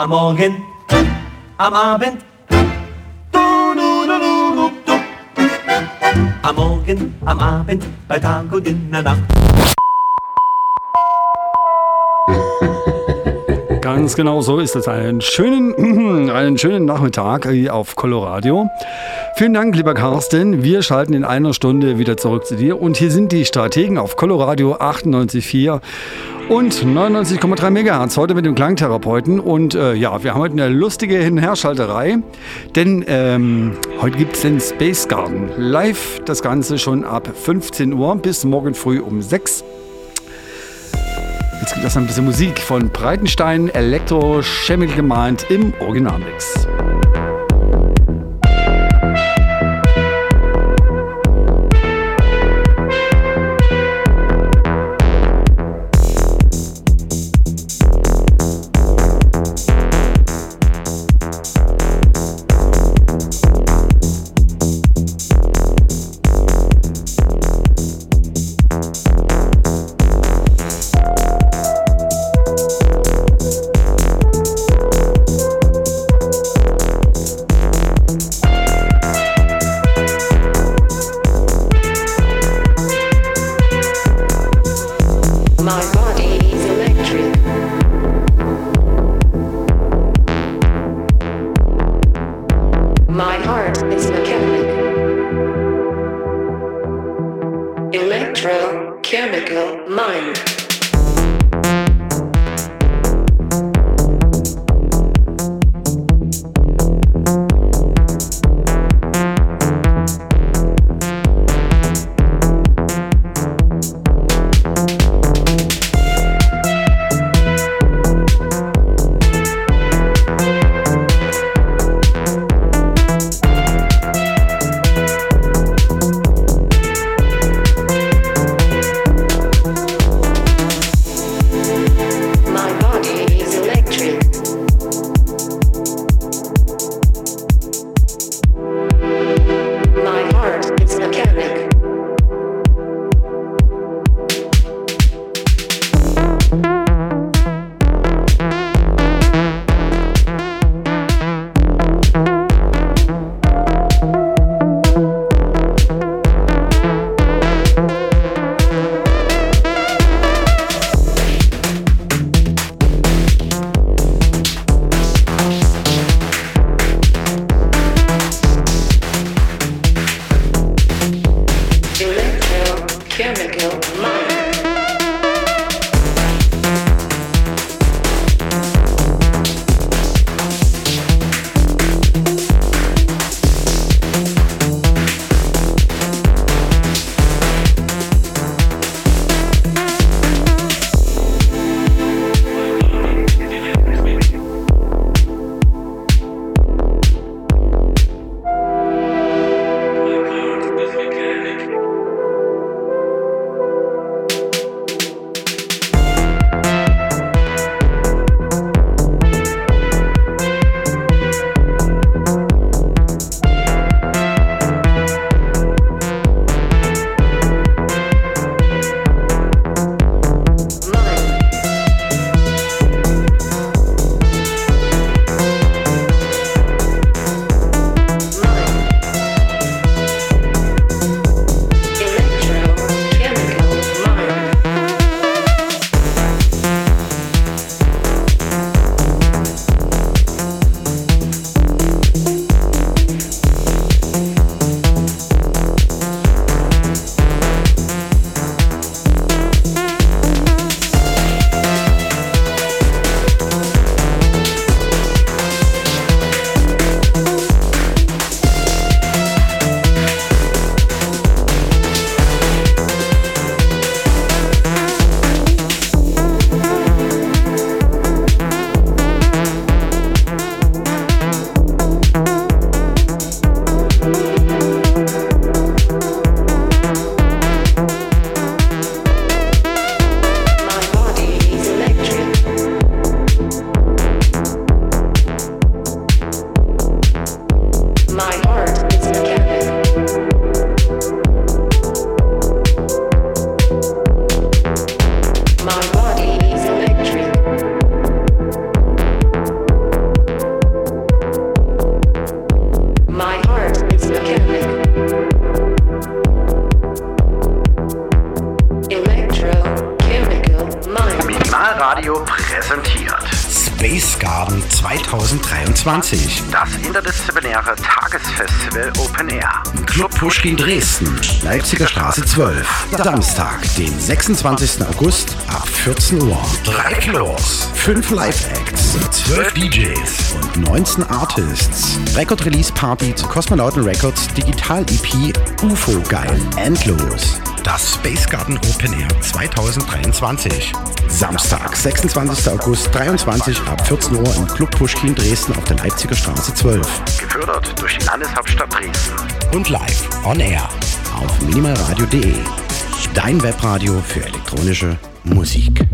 Am Morgen, am Abend. Am Morgen, am Abend, bei Tag und in der Nacht. Ganz genau so ist es. Einen schönen, einen schönen Nachmittag auf Coloradio. Vielen Dank, lieber Carsten. Wir schalten in einer Stunde wieder zurück zu dir. Und hier sind die Strategen auf Coloradio 98,4 und 99,3 MHz. Heute mit dem Klangtherapeuten. Und äh, ja, wir haben heute eine lustige Hin- und Herschalterei. Denn ähm, heute gibt es den Space Garden. Live das Ganze schon ab 15 Uhr bis morgen früh um 6 Uhr. Jetzt gibt es ein bisschen Musik von Breitenstein, Elektro Chemical gemeint im Originalmix. Leipziger Straße 12. Samstag, den 26. August ab 14 Uhr. Drei Floors, fünf Live-Acts, 12 DJs und 19 Artists. Record-Release-Party zu Kosmonauten Records Digital-EP UFO Geil Endlos. Das Space Garden Open Air 2023. Samstag, 26. August 23 ab 14 Uhr im Club Pushkin Dresden auf der Leipziger Straße 12. Gefördert durch die Landeshauptstadt Dresden. Und live on air auf minimalradio.de. Dein Webradio für elektronische Musik.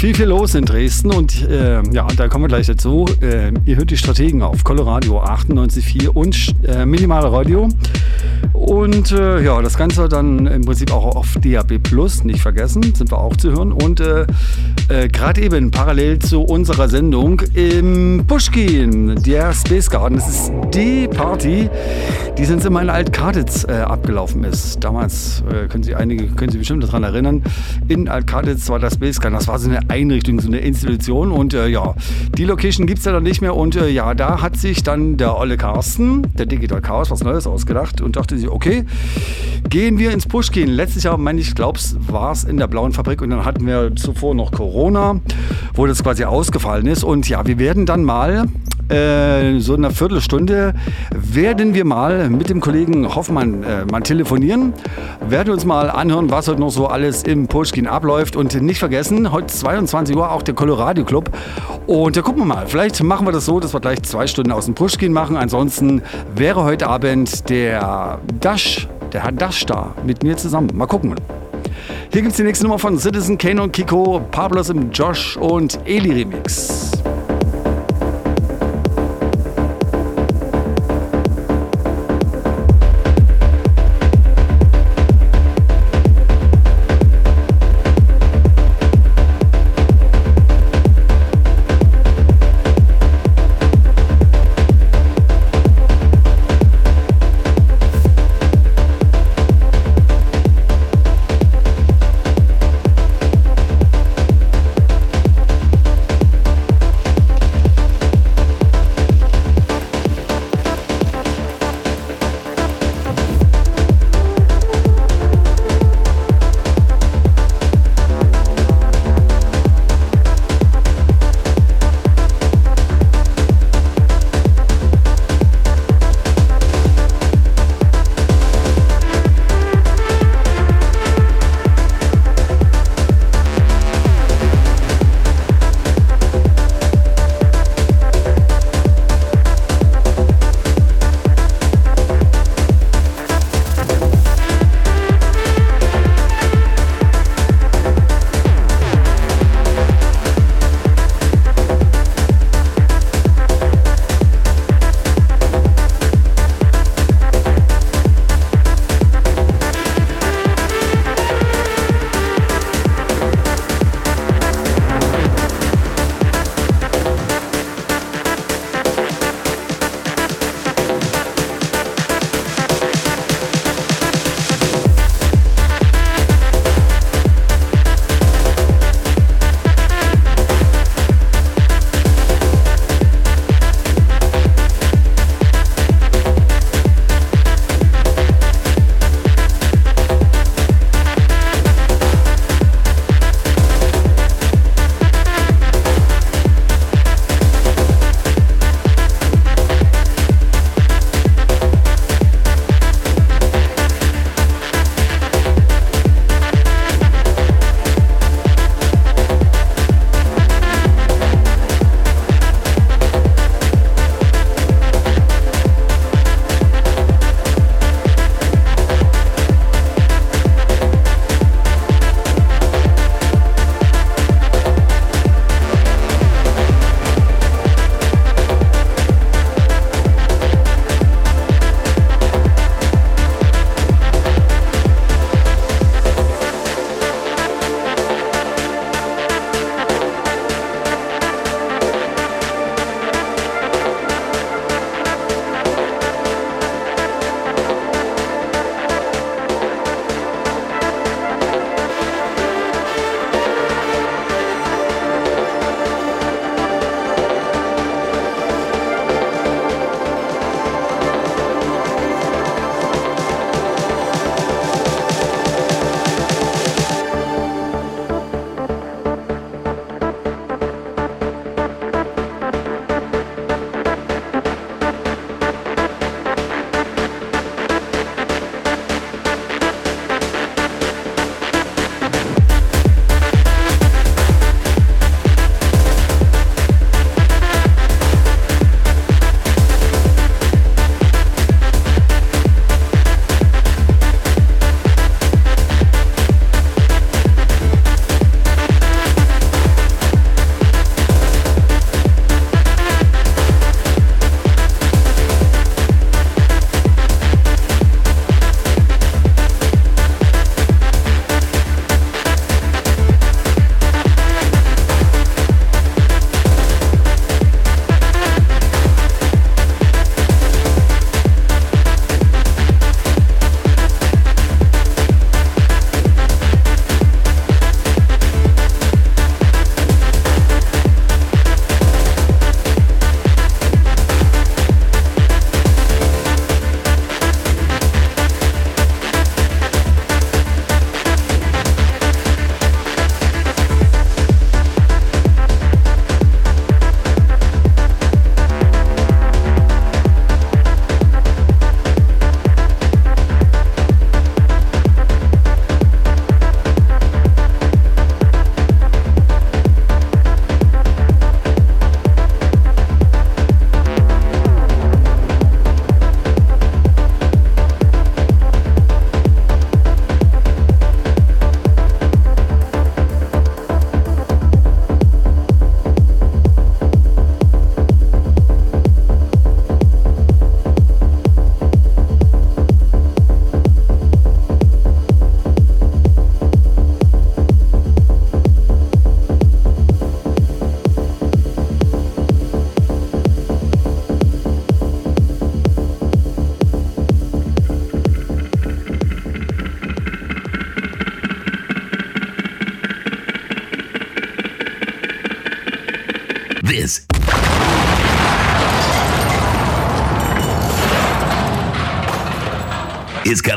Viel, viel los in Dresden und äh, ja, da kommen wir gleich dazu. Äh, ihr hört die Strategen auf Coloradio 98.4 und äh, Minimale Radio. Und äh, ja, das Ganze dann im Prinzip auch auf DAB Plus, nicht vergessen, sind wir auch zu hören. Und äh, äh, gerade eben parallel zu unserer Sendung im Pushkin, der Space Garden. Das ist die Party, die sonst immer in Altkaditz äh, abgelaufen ist. Damals äh, können Sie einige können Sie bestimmt daran erinnern. In Altkaditz war das Garden. Das war so eine Einrichtung, so eine Institution. Und äh, ja, die Location gibt es ja dann nicht mehr. Und äh, ja, da hat sich dann der Olle Carsten, der Digital Chaos, was Neues ausgedacht und dachte sich, okay, gehen wir ins Pushkin. Letztes Jahr, meine ich, glaub's, war es in der Blauen Fabrik und dann hatten wir zuvor noch Corona, wo das quasi ausgefallen ist. Und ja, wir werden dann mal äh, so in einer Viertelstunde werden wir mal mit dem Kollegen Hoffmann äh, mal telefonieren, werden uns mal anhören, was heute noch so alles im Pushkin abläuft. Und nicht vergessen, heute 22 Uhr auch der Colorado Club. Und da gucken wir mal, vielleicht machen wir das so, dass wir gleich zwei Stunden aus dem Pushkin machen, ansonsten wäre heute Abend der Dash, der Herr Dash da mit mir zusammen, mal gucken. Hier gibt es die nächste Nummer von Citizen Kane und Kiko, Pablos im Josh und Eli Remix.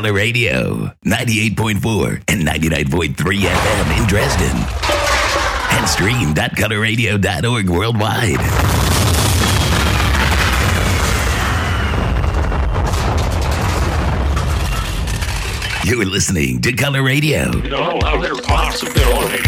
Color Radio, 98.4 and 99.3 FM in Dresden. And stream.colorradio.org worldwide. You're listening to Color Radio. No other possibility.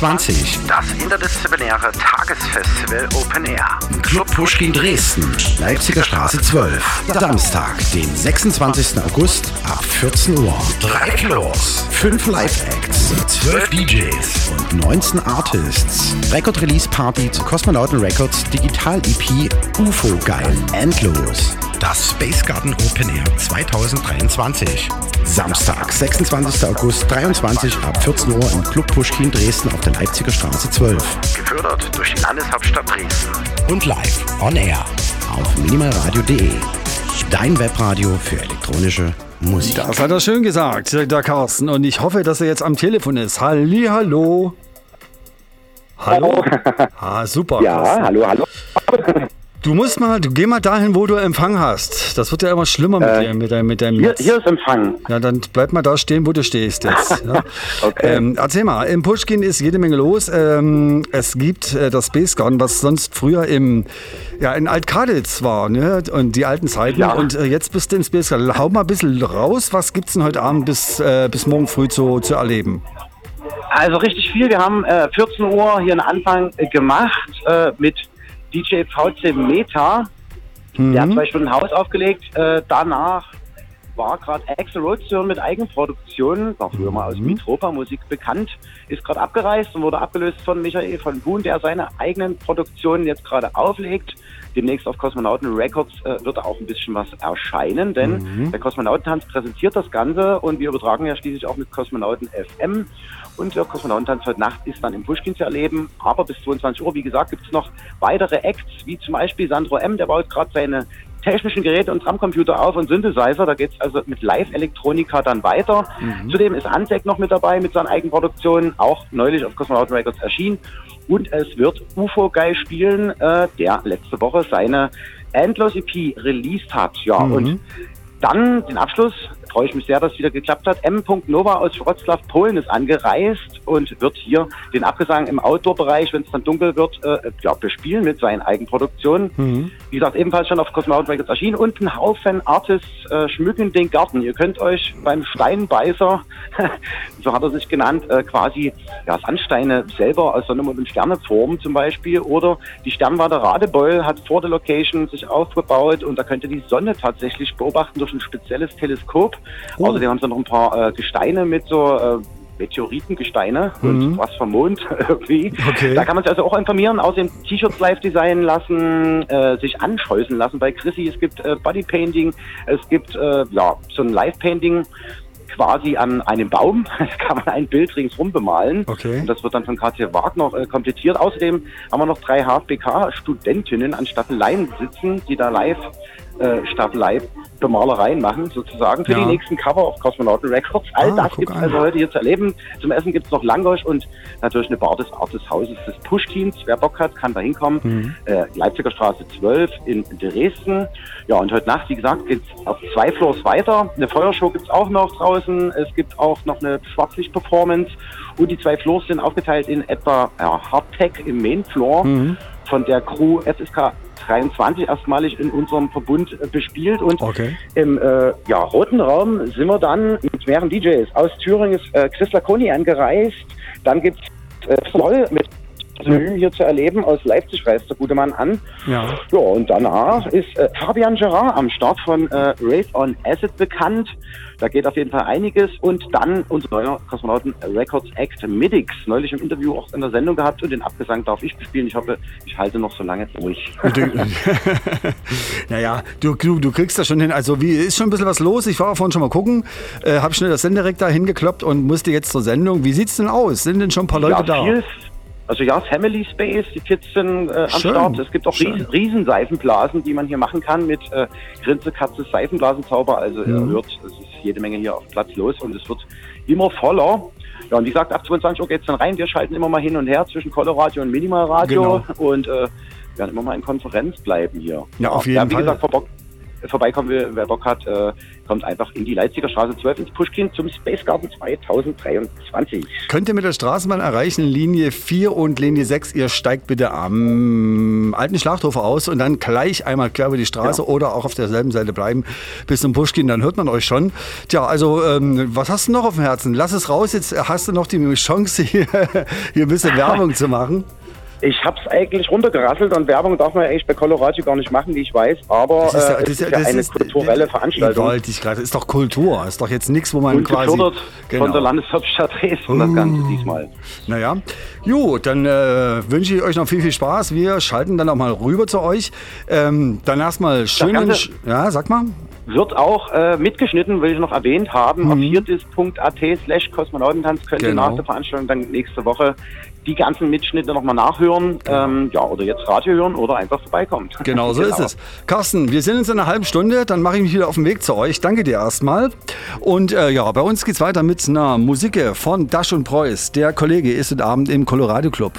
2023. Das interdisziplinäre Tagesfestival Open Air. Club Pushkin Dresden, Leipziger Straße 12. Samstag, den 26. August ab 14 Uhr. Drei Floors, fünf Live-Acts, 12 DJs und 19 Artists. Record-Release-Party zu Kosmonauten Records Digital-EP UFO Geil Endlos. Das Space Garden Open Air 2023. Samstag, 26. August 23 ab 14 Uhr im Club Pushkin Dresden auf der Leipziger Straße 12. Gefördert durch die Landeshauptstadt Dresden. und live on air auf minimalradio.de. Dein Webradio für elektronische Musik. Das hat er schön gesagt, der Carsten. Und ich hoffe, dass er jetzt am Telefon ist. Halli, hallo. Hallo. Ah, super. Ja, Carsten. hallo, hallo. Du musst mal, du geh mal dahin, wo du Empfang hast. Das wird ja immer schlimmer mit, dir, mit deinem, mit deinem Hier, Netz. hier ist Empfang. Ja, dann bleib mal da stehen, wo du stehst jetzt. Ja. Okay. ähm, erzähl mal, im Pushkin ist jede Menge los. Ähm, es gibt äh, das Space Garden, was sonst früher im, ja, in Altkaditz war, ne? Und die alten Zeiten. Ja. Und äh, jetzt bist du im Space Garden. Hau mal ein bisschen raus. Was gibt's denn heute Abend bis, äh, bis morgen früh zu, zu erleben? Also richtig viel. Wir haben äh, 14 Uhr hier einen Anfang äh, gemacht äh, mit DJ VC Meta. Der hat zwei Stunden Haus aufgelegt. Äh, danach war gerade Axel Rhodes zu hören mit Eigenproduktionen. War früher mal aus Mitropa-Musik bekannt. Ist gerade abgereist und wurde abgelöst von Michael von Buhn, der seine eigenen Produktionen jetzt gerade auflegt. Demnächst auf Kosmonauten Records äh, wird auch ein bisschen was erscheinen, denn der Kosmonautentanz präsentiert das Ganze und wir übertragen ja schließlich auch mit Kosmonauten FM. Und der Kosmonautentanz heute Nacht ist dann im Pushkin zu erleben. Aber bis 22 Uhr, wie gesagt, gibt es noch weitere Acts, wie zum Beispiel Sandro M., der baut gerade seine technischen Geräte und Drumcomputer auf und Synthesizer. Da geht es also mit Live-Elektronika dann weiter. Zudem ist Antec noch mit dabei mit seinen Eigenproduktionen, auch neulich auf Cosmonauten Records erschienen. Und es wird UFO Guy spielen, äh, der letzte Woche seine Endless EP released hat. Ja, und dann den Abschluss, freue ich mich sehr, dass es wieder geklappt hat. M. Nova aus Wroclaw, Polen ist angereist und wird hier den Abgesang im Outdoor-Bereich, wenn es dann dunkel wird, äh, ja, bespielen mit seinen Eigenproduktionen. Wie gesagt, ebenfalls schon auf Cosmonaut Records erschienen und ein Haufen Artists äh, schmücken den Garten. Ihr könnt euch beim Steinbeißer, so hat er sich genannt, äh, quasi ja, Sandsteine selber aus Sonne, und Sterne formen zum Beispiel. Oder die Sternwarte Radebeul hat vor der Location sich aufgebaut und da könnt ihr die Sonne tatsächlich beobachten durch ein spezielles Teleskop. Außerdem haben sie noch ein paar äh, Gesteine mit so äh, Meteoritengesteine und was vom Mond irgendwie. Okay. Da kann man sich also auch informieren, außerdem T-Shirts live designen lassen, äh, sich anscheußen lassen bei Chrissy. Es gibt äh, Bodypainting, es gibt äh, ja so ein Live-Painting quasi an einem Baum. Da kann man ein Bild ringsrum bemalen. Okay. Und das wird dann von Katja Wagner äh, komplettiert. Außerdem haben wir noch drei HFBK-Studentinnen an Staffeleien sitzen, die da live äh, Staffelei Bemalereien machen, sozusagen, für Ja. die nächsten Cover auf Kosmonauten Records. All Ah, das gibt es also heute hier zu erleben. Zum Essen gibt es noch Langosch und natürlich eine Bar des Art des Hauses des Pushkins. Wer Bock hat, kann da hinkommen. Mhm. Äh, Leipziger Straße 12 in Dresden. Ja, und heute Nacht, wie gesagt, geht es auf zwei Floors weiter. Eine Feuershow gibt es auch noch draußen. Es gibt auch noch eine Schwarzlicht-Performance. Und die zwei Floors sind aufgeteilt in etwa ja, Hardtech im Main Floor Mhm. von der Crew FSK 23 erstmalig in unserem Verbund äh, bespielt. Und Okay. im äh, ja, roten Raum sind wir dann mit mehreren DJs. Aus Thüringen ist äh, Chris Laconi angereist. Dann gibt es äh, mit Synonym hier zu erleben. Aus Leipzig reist der gute Mann an. Ja. Ja, und danach ist äh, Fabian Gerard am Start von äh, Rave on Acid bekannt. Da geht auf jeden Fall einiges. Und dann unser neuer Kosmonauten Records Act Midix. Neulich im Interview auch in der Sendung gehabt und den Abgesang darf ich bespielen. Ich hoffe, ich halte noch so lange durch. naja, du, du, du kriegst das schon hin. Also wie ist schon ein bisschen was los. Ich war vorhin schon mal gucken, äh, habe schnell das Sendereck da hingekloppt und musste jetzt zur Sendung. Wie sieht's denn aus? Sind denn schon ein paar Leute ja, da? viel, also ja, Family Space, die Kids sind äh, am Schön, Start. Es gibt auch riesen, riesen Seifenblasen, die man hier machen kann mit äh, Grinse, Katze, Seifenblasenzauber. Also ihr hört, es ist jede Menge hier auf Platz los und es wird immer voller. Ja, und wie gesagt, ab 22 Uhr geht's dann rein. Wir schalten immer mal hin und her zwischen Coloradio und Minimalradio Genau. und äh, werden immer mal in Konferenz bleiben hier. Ja, auf jeden wie Fall. gesagt, vorbeikommen will, wer Bock hat, äh, kommt einfach in die Leipziger Straße 12 ins Pushkin zum Space Garden 2023. Könnt ihr mit der Straßenbahn erreichen, Linie 4 und Linie 6, ihr steigt bitte am alten Schlachthof aus und dann gleich einmal quer über die Straße oder auch auf derselben Seite bleiben bis zum Pushkin, dann hört man euch schon. Tja, also ähm, was hast du noch auf dem Herzen? Lass es raus, jetzt hast du noch die Chance, hier, hier ein bisschen Werbung zu machen. Ich habe es eigentlich runtergerasselt und Werbung darf man ja eigentlich bei Colorado gar nicht machen, wie ich weiß, aber Das ist ja- äh, das es ist ja- das eine ist- kulturelle Veranstaltung. Wollte ich gerade. Ist doch Kultur. Ist doch jetzt nichts, wo man Und quasi. gefördert Genau. von der Landeshauptstadt Dresden, das Ganze diesmal. Naja, gut, dann äh, wünsche ich euch noch viel, viel Spaß. Wir schalten dann auch mal rüber zu euch. Ähm, dann erstmal schönen. Ja, sag mal. Wird auch äh, mitgeschnitten, will ich noch erwähnt haben, auf viertes.at slash Kosmonautentanz könnt ihr Mhm. Genau. nach der Veranstaltung dann nächste Woche die ganzen Mitschnitte nochmal nachhören. Ähm, ja, oder jetzt Radio hören oder einfach vorbeikommen. Genau so ist es. Carsten, wir sind uns in einer halben Stunde, dann mache ich mich wieder auf den Weg zu euch. Danke dir erstmal. Und äh, ja, bei uns geht's weiter mit einer Musik von Dash und Preuß. Der Kollege ist heute Abend im Colorado Club.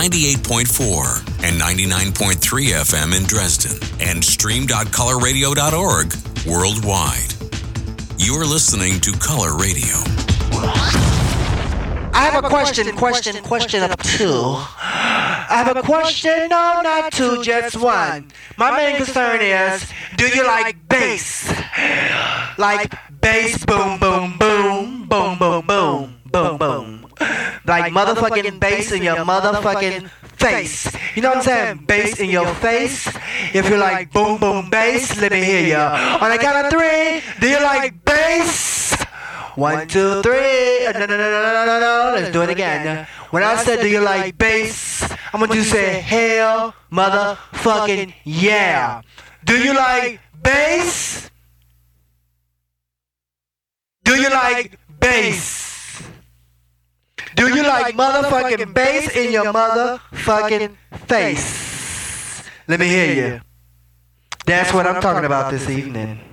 98.4 and 99.3 FM in Dresden and stream.colorradio.org worldwide. You're listening to Color Radio. I have a question, question, question of two. I have a question, no, not two, just one. My main concern is, do you like bass? Like bass, boom, Like motherfucking bass in your motherfucking face. You know what I'm saying? Bass in your face. If you like boom, boom, bass, let me hear ya. On the count of three, do you like bass? One, two, three. Uh, No, no, no, no, no, no. Let's do it again. When I said, do you like bass? I'm going to say, hell, motherfucking yeah. Do you like bass? Do you like bass? Do you like motherfucking bass in your motherfucking face? Let me hear you. That's what I'm talking about this evening.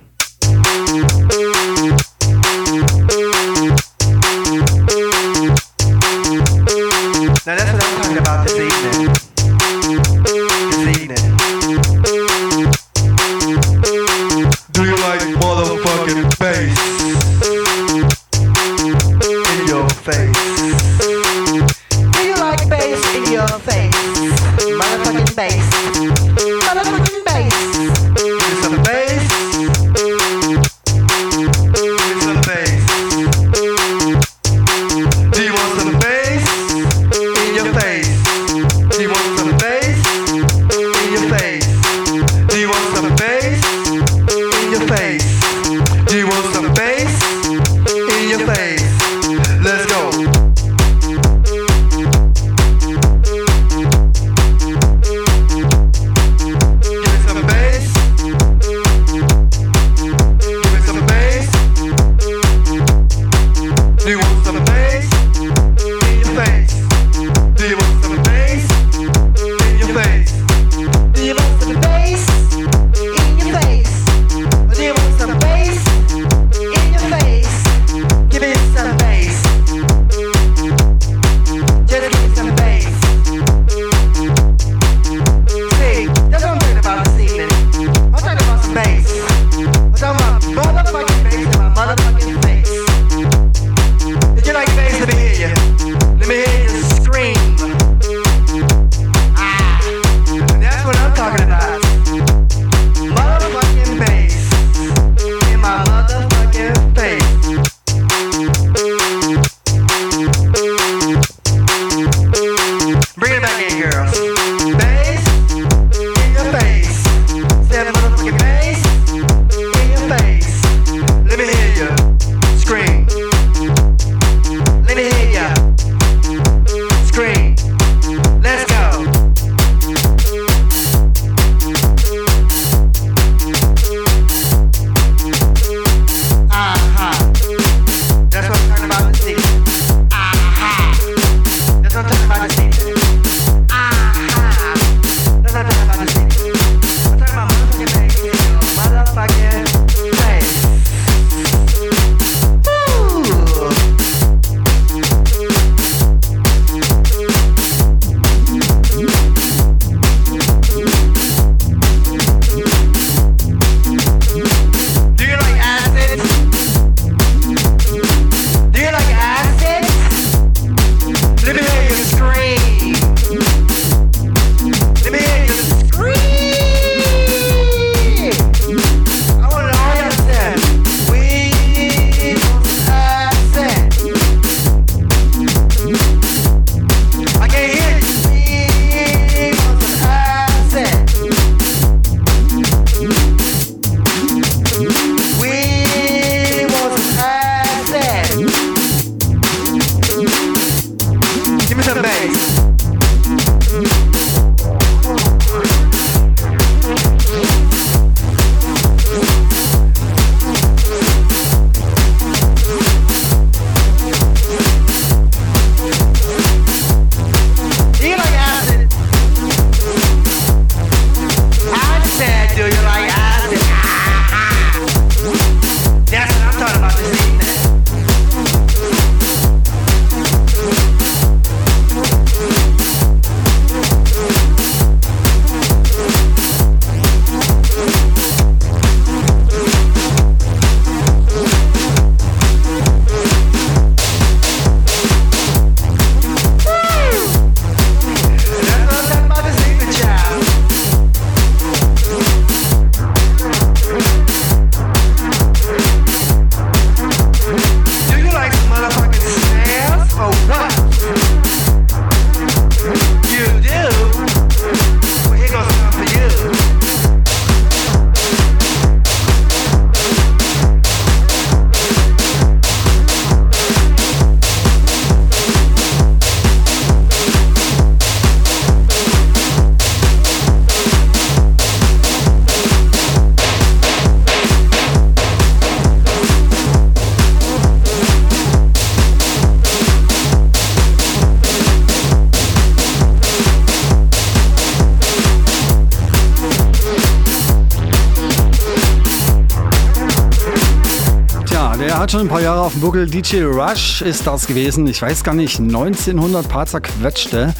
Buckel. DJ Rush ist das gewesen. Ich weiß gar nicht, 1900 paar zerquetschte.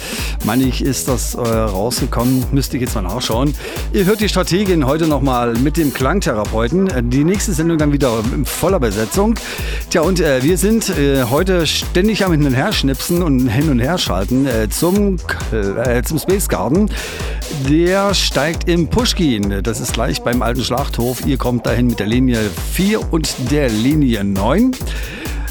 Meine ich, ist das äh, rausgekommen. Müsste ich jetzt mal nachschauen. Ihr hört die Strategin heute nochmal mit dem Klangtherapeuten. Die nächste Sendung dann wieder in voller Besetzung. Tja, und äh, wir sind äh, heute ständig am Hin- und Herschnipsen und Hin- und Herschalten äh, zum, äh, zum Space Garden. Der steigt im Pushkin. Das ist gleich beim alten Schlachthof. Ihr kommt dahin mit der Linie 4 und der Linie 9.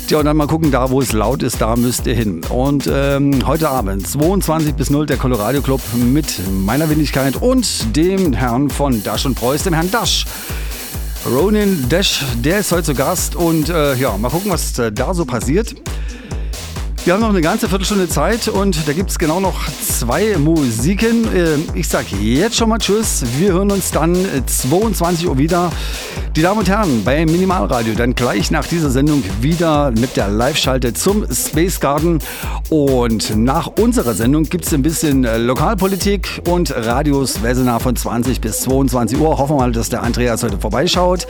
Ja, und dann mal gucken, da wo es laut ist, da müsst ihr hin. Und ähm, heute Abend 22 bis 0 der Colorado Club mit meiner Wendigkeit und dem Herrn von Dash und Preuß, dem Herrn Dash. Ronin Dash, der ist heute zu Gast und äh, ja, mal gucken, was äh, da so passiert. Wir haben noch eine ganze Viertelstunde Zeit und da gibt es genau noch zwei Musiken. Äh, Ich sage jetzt schon mal Tschüss. Wir hören uns dann äh, 22 Uhr wieder. Die Damen und Herren, bei Minimalradio dann gleich nach dieser Sendung wieder mit der Live-Schalte zum Space Garden. Und nach unserer Sendung gibt es ein bisschen äh, Lokalpolitik und Radios Wesenar von 20 bis 22 Uhr. Hoffen wir mal, dass der Andreas heute vorbeischaut.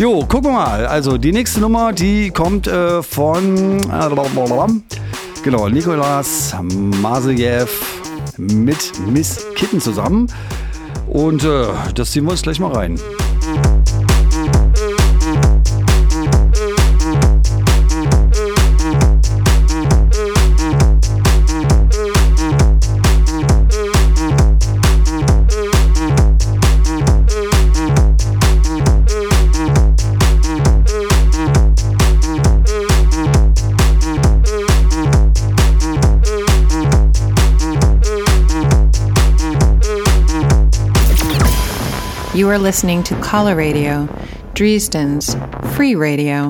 Jo, gucken wir mal. Also die nächste Nummer, die kommt äh, von genau Nikolas Masejew mit Miss Kitten zusammen. Und äh, das ziehen wir uns gleich mal rein. You are listening to Collar Radio, Dresden's free radio.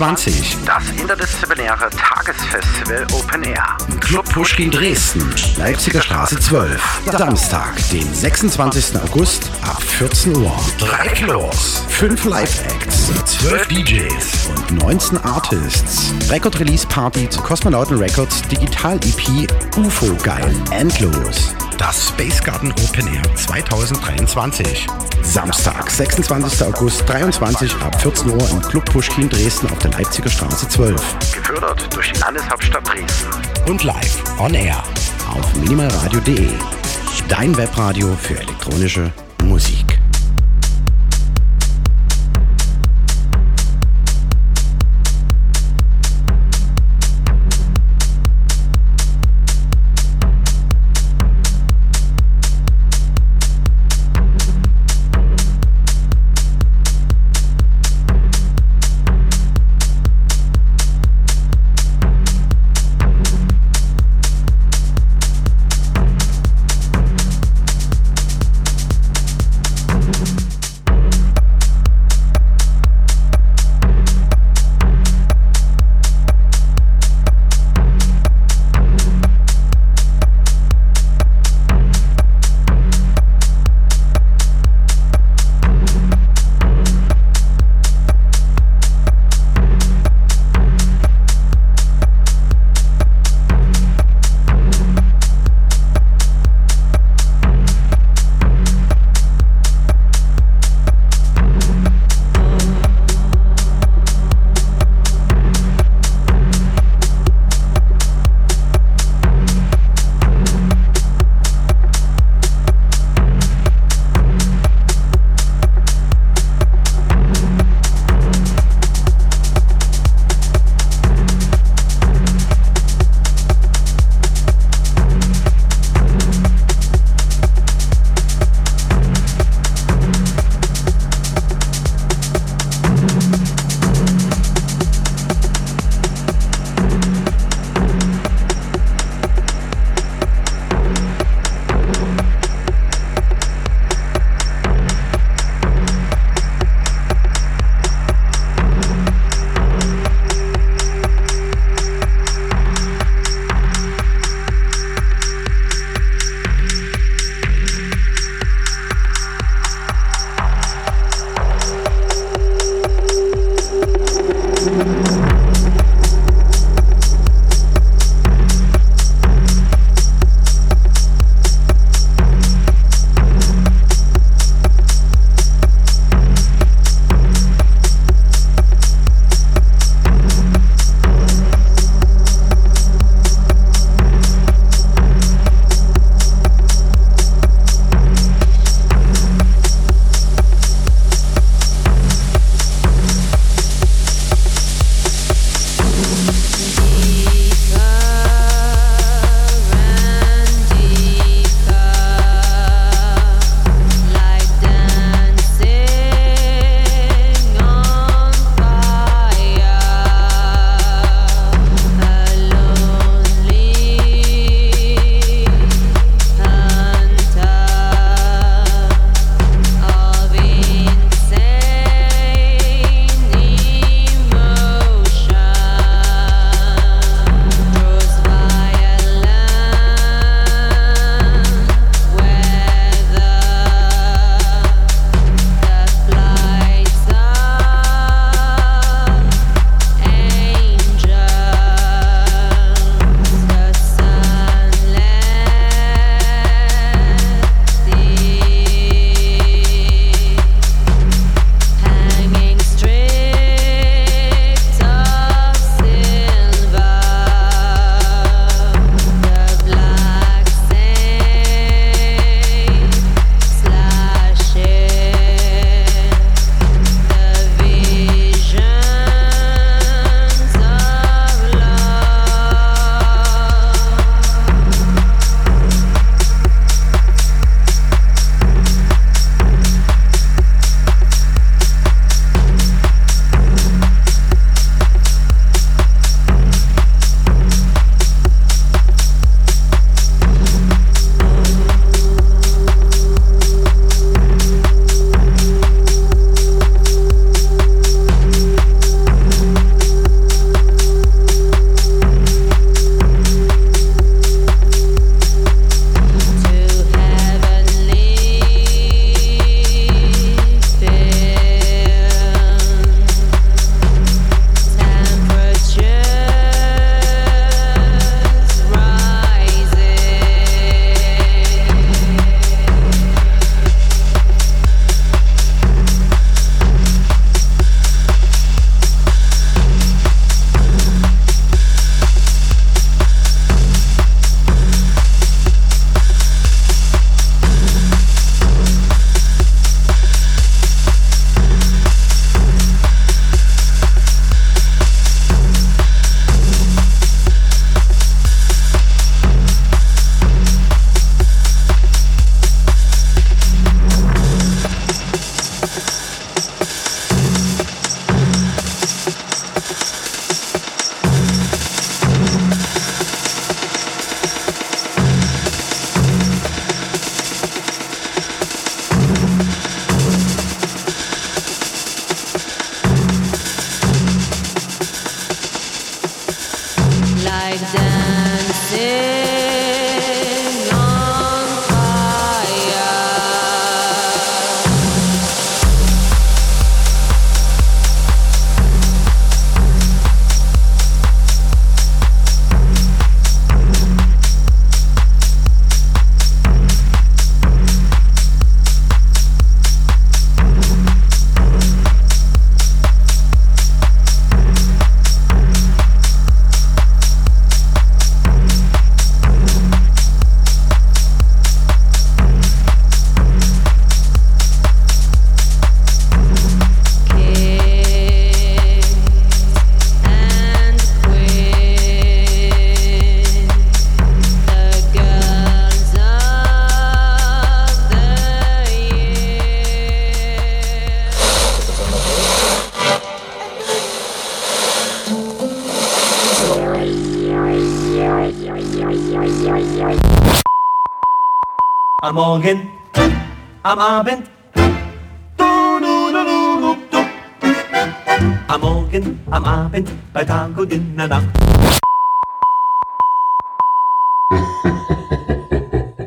2023. das interdisziplinäre Tagesfestival Open Air. Club Pushkin Dresden, Leipziger Straße 12. Samstag, den 26. August ab 14 Uhr. Drei Klos, fünf Live-Acts, 12 DJs und 19 Artists. Record-Release-Party zu Kosmonauten Records Digital-EP UFO Geil Endlos. Das Space Garden Open Air 2023. Samstag, 26. August 23 ab 14 Uhr im Club Pushkin Dresden auf der Leipziger Straße 12. Gefördert durch die Landeshauptstadt Dresden. Und live on air auf minimalradio.de. Dein Webradio für elektronische Musik.